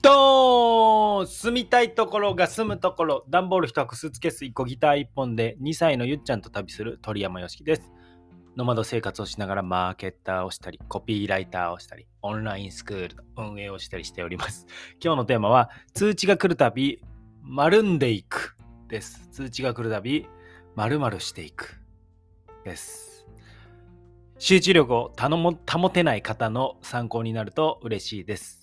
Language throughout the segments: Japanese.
ドーン住みたいところが住むところ。段ボール1箱スーツケース1個ギター1本で2歳のゆっちゃんと旅する鳥山よしきです。ノマド生活をしながらマーケッターをしたりコピーライターをしたりオンラインスクールの運営をしたりしております。今日のテーマは通知が来るたび丸んでいくです。通知が来るたび丸々していくです。集中力を保てない方の参考になると嬉しいです。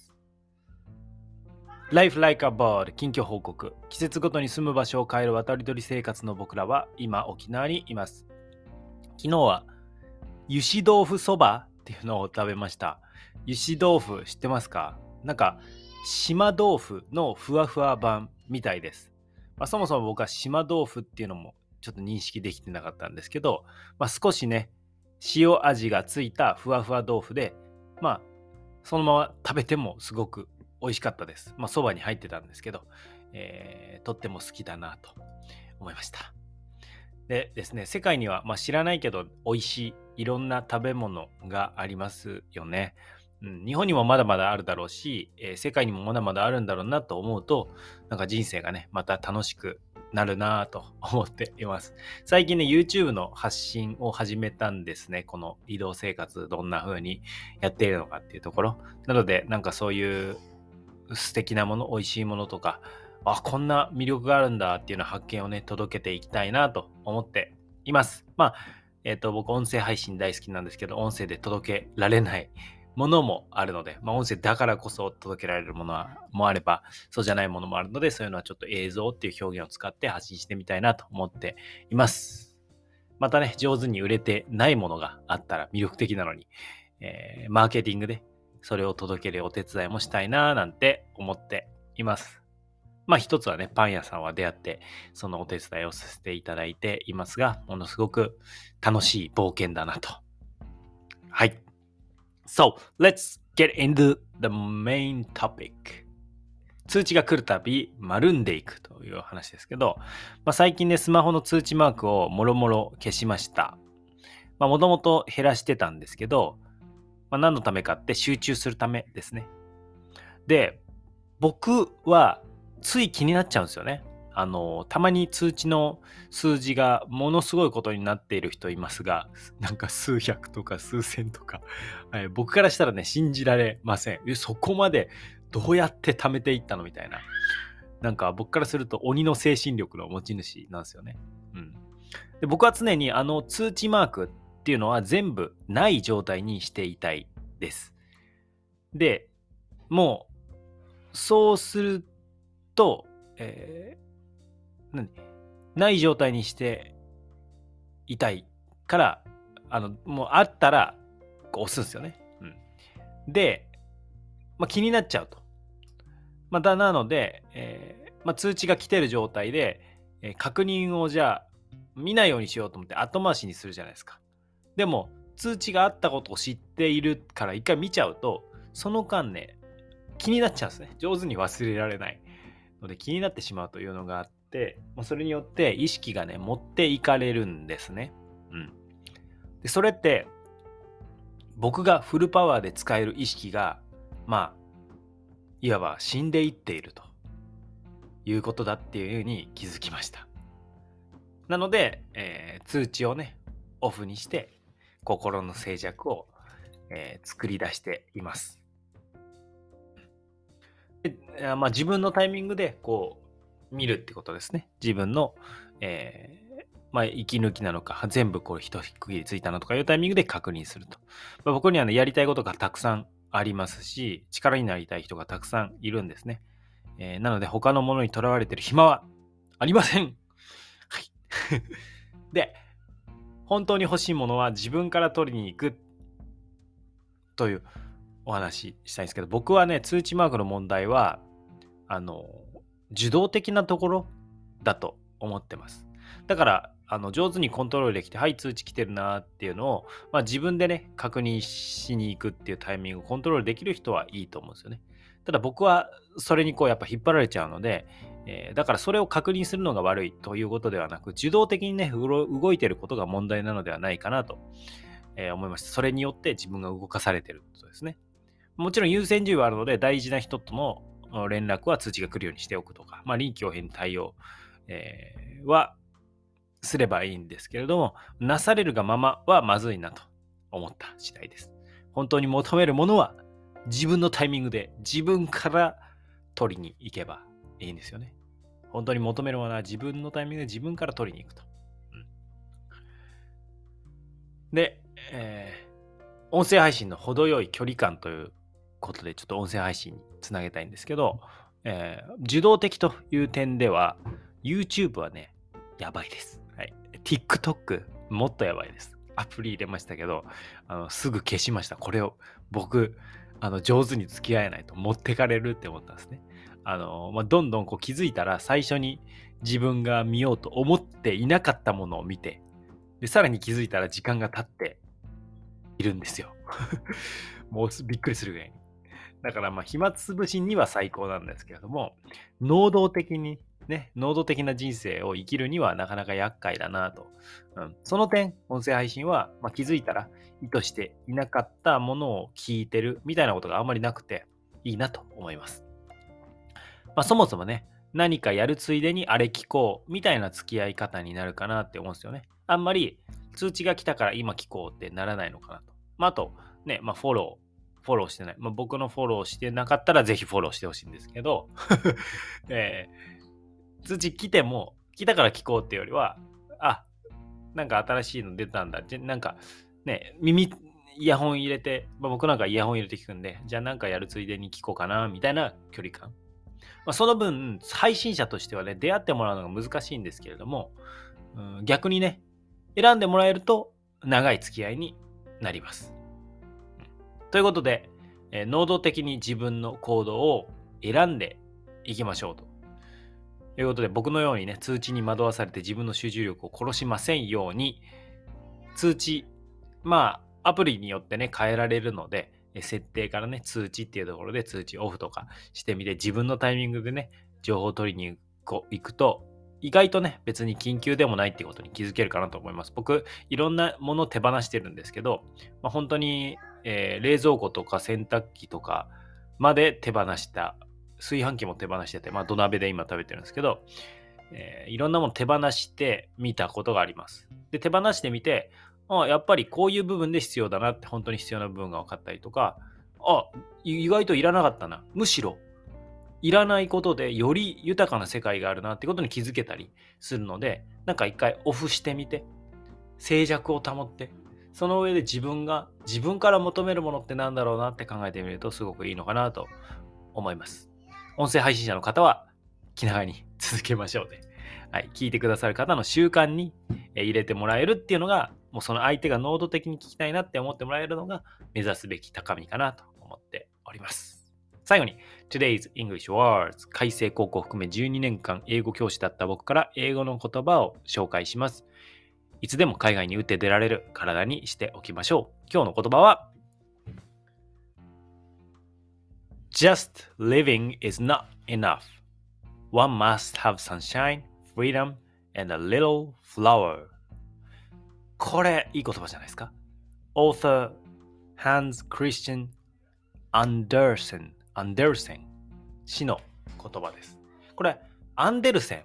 Life Like a Bird 近況報告。季節ごとに住む場所を変える渡り鳥生活の僕らは今沖縄にいます。昨日は油脂豆腐そばっていうのを食べました。油脂豆腐知ってますか？なんか島豆腐のふわふわ版みたいです、まあ、そもそも僕は島豆腐っていうのもちょっと認識できてなかったんですけど、まあ、少しね塩味がついたふわふわ豆腐でまあそのまま食べてもすごく美味しかったです。まあ、そばに入ってたんですけど、えー、とっても好きだなと思いました。でですね、世界には、まあ、知らないけど美味しいいろんな食べ物がありますよね。うん、日本にもまだまだあるだろうし、えー、世界にもまだまだあるんだろうなと思うと、なんか人生がね、また楽しくなるなぁと 思っています。最近ね、YouTube の発信を始めたんですね。この移動生活どんな風にやっているのかっていうところ。なので、なんかそういう素敵なもの、美味しいものとか、あ、こんな魅力があるんだっていうの発見をね、届けていきたいなと思っています。まあ、えっ、ー、と、僕、音声配信大好きなんですけど、音声で届けられないものもあるので、まあ、音声だからこそ届けられるものはもあれば、そうじゃないものもあるので、そういうのはちょっと映像っていう表現を使って発信してみたいなと思っています。またね、上手に売れてないものがあったら魅力的なのに、えー、マーケティングでそれを届けるお手伝いもしたいななんて思っています。まあ一つはね、パン屋さんは出会って、そのお手伝いをさせていただいていますが、ものすごく楽しい冒険だなと。はい。So, let's get into the main topic. 通知が来るたび丸んでいくという話ですけど、まあ、最近ね、スマホの通知マークをもろもろ消しました。まあ、もともと減らしてたんですけど、まあ、何のためかって集中するためですね。で、僕はつい気になっちゃうんですよね。あの、たまに通知の数字がものすごいことになっている人いますが、なんか数百とか数千とか、はい、僕からしたらね、信じられません。そこまでどうやって貯めていったのみたいな。なんか僕からすると鬼の精神力の持ち主なんですよね。うん。で僕は常にあの通知マークっていうのは全部ない状態にしていたいです。で、もう、そうすると、えー、何？ない状態にしていたいから、あの、もうあったら、押すんですよね。うん。で、まあ、気になっちゃうと。また、なので、えー、まあ、通知が来てる状態で、えー、確認をじゃあ、見ないようにしようと思って後回しにするじゃないですか。でも、通知があったことを知っているから一回見ちゃうと、その間ね、気になっちゃうんですね。上手に忘れられないので気になってしまうというのがあって、まあ、それによって意識がね、持っていかれるんですね。うん。で、それって、僕がフルパワーで使える意識が、まあ、いわば死んでいっているということだっていうふうに気づきました。なので、えー、通知をね、オフにして、心の静寂を、えー、作り出しています。でまあ、自分のタイミングでこう見るってことですね。自分の、えー、まあ、息抜きなのか、全部こう一区切りついたのとかいうタイミングで確認すると。まあ、僕にはね、やりたいことがたくさんありますし、力になりたい人がたくさんいるんですね。えー、なので、他のものにとらわれてる暇はありません。はい。で、本当に欲しいものは自分から取りに行く。というお話したいんですけど僕はね通知マークの問題はあの受動的なところだと思ってます。だからあの上手にコントロールできてはい通知来てるなっていうのを、まあ、自分でね確認しに行くっていうタイミングをコントロールできる人はいいと思うんですよね。ただ僕はそれにこうやっぱ引っ張られちゃうのでえー、だからそれを確認するのが悪いということではなく、受動的にね、動いてることが問題なのではないかなと、えー、思いました。それによって自分が動かされてることですね。もちろん優先順位はあるので、大事な人との連絡は通知が来るようにしておくとか、まあ、臨機応変対応、えー、はすればいいんですけれども、なされるがままはまずいなと思った次第です。本当に求めるものは自分のタイミングで自分から取りに行けばいいんですよね。本当に求めるものは自分のタイミングで自分から取りに行くと。うん、で、えー、音声配信の程よい距離感ということでちょっと音声配信につなげたいんですけど、えー、受動的という点では YouTube はね、やばいです。はい。TikTok もっとやばいです。アプリ入れましたけど、あのすぐ消しました。これを僕、あの上手に付き合えないと持ってかれるって思ったんですね。あの、まあ、どんどんこう気づいたら最初に自分が見ようと思っていなかったものを見て、で、さらに気づいたら時間が経っているんですよ。もうびっくりするぐらいに。だからまあ暇つぶしには最高なんですけれども、能動的にね、能動的な人生を生きるにはなかなか厄介だなと。うん、その点、音声配信は、まあ、気づいたら意図していなかったものを聞いてるみたいなことがあんまりなくていいなと思います。まあ、そもそもね、何かやるついでにあれ聞こうみたいな付き合い方になるかなって思うんですよね。あんまり通知が来たから今聞こうってならないのかなと。まあ、あと、ね、まあ、フォロー、フォローしてない。まあ、僕のフォローしてなかったらぜひフォローしてほしいんですけど、えー、通知来ても、来たから聞こうっていうよりは、あ、なんか新しいの出たんだ。なんかね、耳、イヤホン入れて、まあ、僕なんかイヤホン入れて聞くんで、じゃあなんかやるついでに聞こうかな、みたいな距離感。まあ、その分、配信者としてはね、出会ってもらうのが難しいんですけれども、うん、逆にね、選んでもらえると長い付き合いになります。ということで、えー、能動的に自分の行動を選んでいきましょうと。ということで、僕のようにね、通知に惑わされて自分の集中力を殺しませんように、通知、まあ、アプリによってね、変えられるので、設定からね、通知っていうところで通知オフとかしてみて、自分のタイミングでね、情報を取りに行くと、意外とね、別に緊急でもないってことに気づけるかなと思います。僕、いろんなものを手放してるんですけど、まあ、本当に、えー、冷蔵庫とか洗濯機とかまで手放した炊飯器も手放してて、まあ土鍋で今食べてるんですけど、えー、いろんなもの手放してみたことがあります。で、手放してみて、やっぱりこういう部分で必要だなって本当に必要な部分が分かったりとか、あ、意外といらなかったな。むしろ、いらないことでより豊かな世界があるなってことに気づけたりするので、なんか一回オフしてみて、静寂を保って、その上で自分が自分から求めるものって何だろうなって考えてみるとすごくいいのかなと思います。音声配信者の方は気長に続けましょうね。はい、聞いてくださる方の習慣に入れてもらえるっていうのが、もうその相手が能動的に聞きたいなって思ってもらえるのが目指すべき高みかなと思っております。最後に、Today's English Words 改正高校含め12年間英語教師だった僕から英語の言葉を紹介します。いつでも海外に打って出られる体にしておきましょう。今日の言葉は Just living is not enough. One must have sunshine, freedom, and a little flower. これ、いい言葉じゃないですか？Author Hans Christian Andersen, Andersen 氏の言葉です。これ、アンデルセン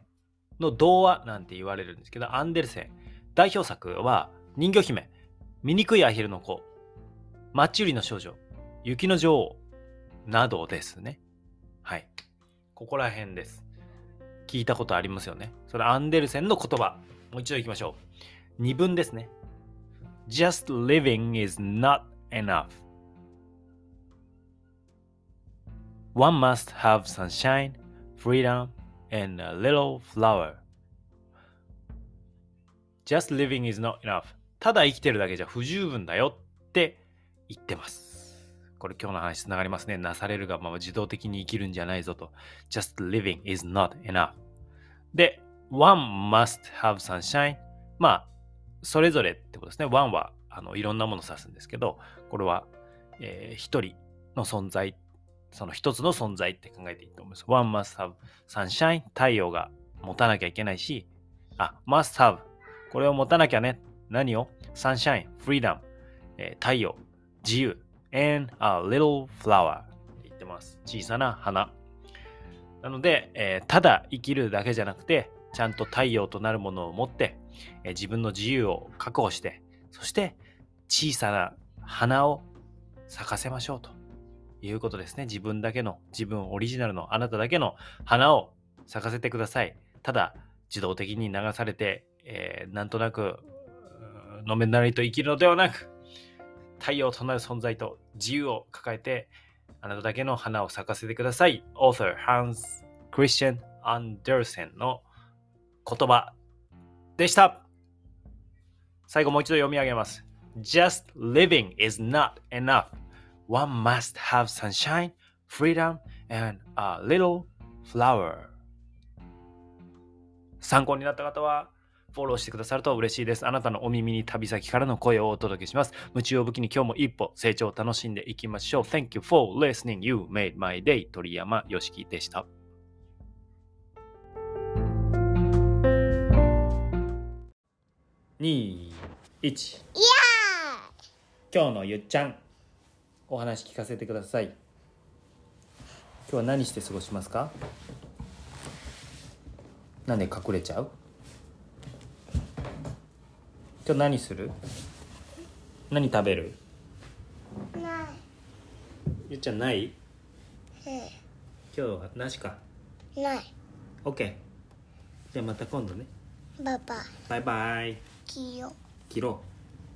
の童話なんて言われるんですけど、アンデルセン。代表作は人魚姫、醜いアヒルの子、マッチ売りの少女、雪の女王、などですね。はい。ここら辺です。聞いたことありますよね。それアンデルセンの言葉。もう一度いきましょう。二文ですね。just living is not enough. One must have sunshine, freedom, and a little flower. Just living is not enough. ただ生きてるだけじゃ不十分だよって言ってます。これ今日の話つながりますね。なされるがまま自動的に生きるんじゃないぞと。just living is not enough. で、one must have sunshine. まあ、それぞれってことですね。one はあのいろんなものを指すんですけど、これは、えー、一人の存在、その一つの存在って考えていいと思います。one must have sunshine. 太陽が持たなきゃいけないし、あ、must have. これを持たなきゃね。何を ?sunshine, freedom、えー、太陽、自由。and a little flower って言ってます。小さな花。なので、えーただ生きるだけじゃなくて、ちゃんと太陽となるものを持って、え自分の自由を確保して、そして小さな花を咲かせましょうということですね。自分だけの、自分オリジナルのあなただけの花を咲かせてください。ただ、自動的に流されて、えーなんとなく、のめなりと生きるのではなく、太陽となる存在と自由を抱えて、あなただけの花を咲かせてください。Author Hans Christian Andersen の言葉でした。最後もう一度読み上げます。Just living is not enough. One must have sunshine, freedom, and a little flower. 参考になった方はフォローしてくださると嬉しいです。あなたのお耳に旅先からの声をお届けします。夢中を武器に今日も一歩成長を楽しんでいきましょう。Thank you for listening. You made my day. 鳥山よしきでした。2、1。今日のゆっちゃん、お話聞かせてください。今日は何して過ごしますか？なんで隠れちゃう？今日何する？何食べる？なゆっちゃんない？い今日はなしか。ない。OK じゃあまた今度ね。バババイバイキヨ切ろう。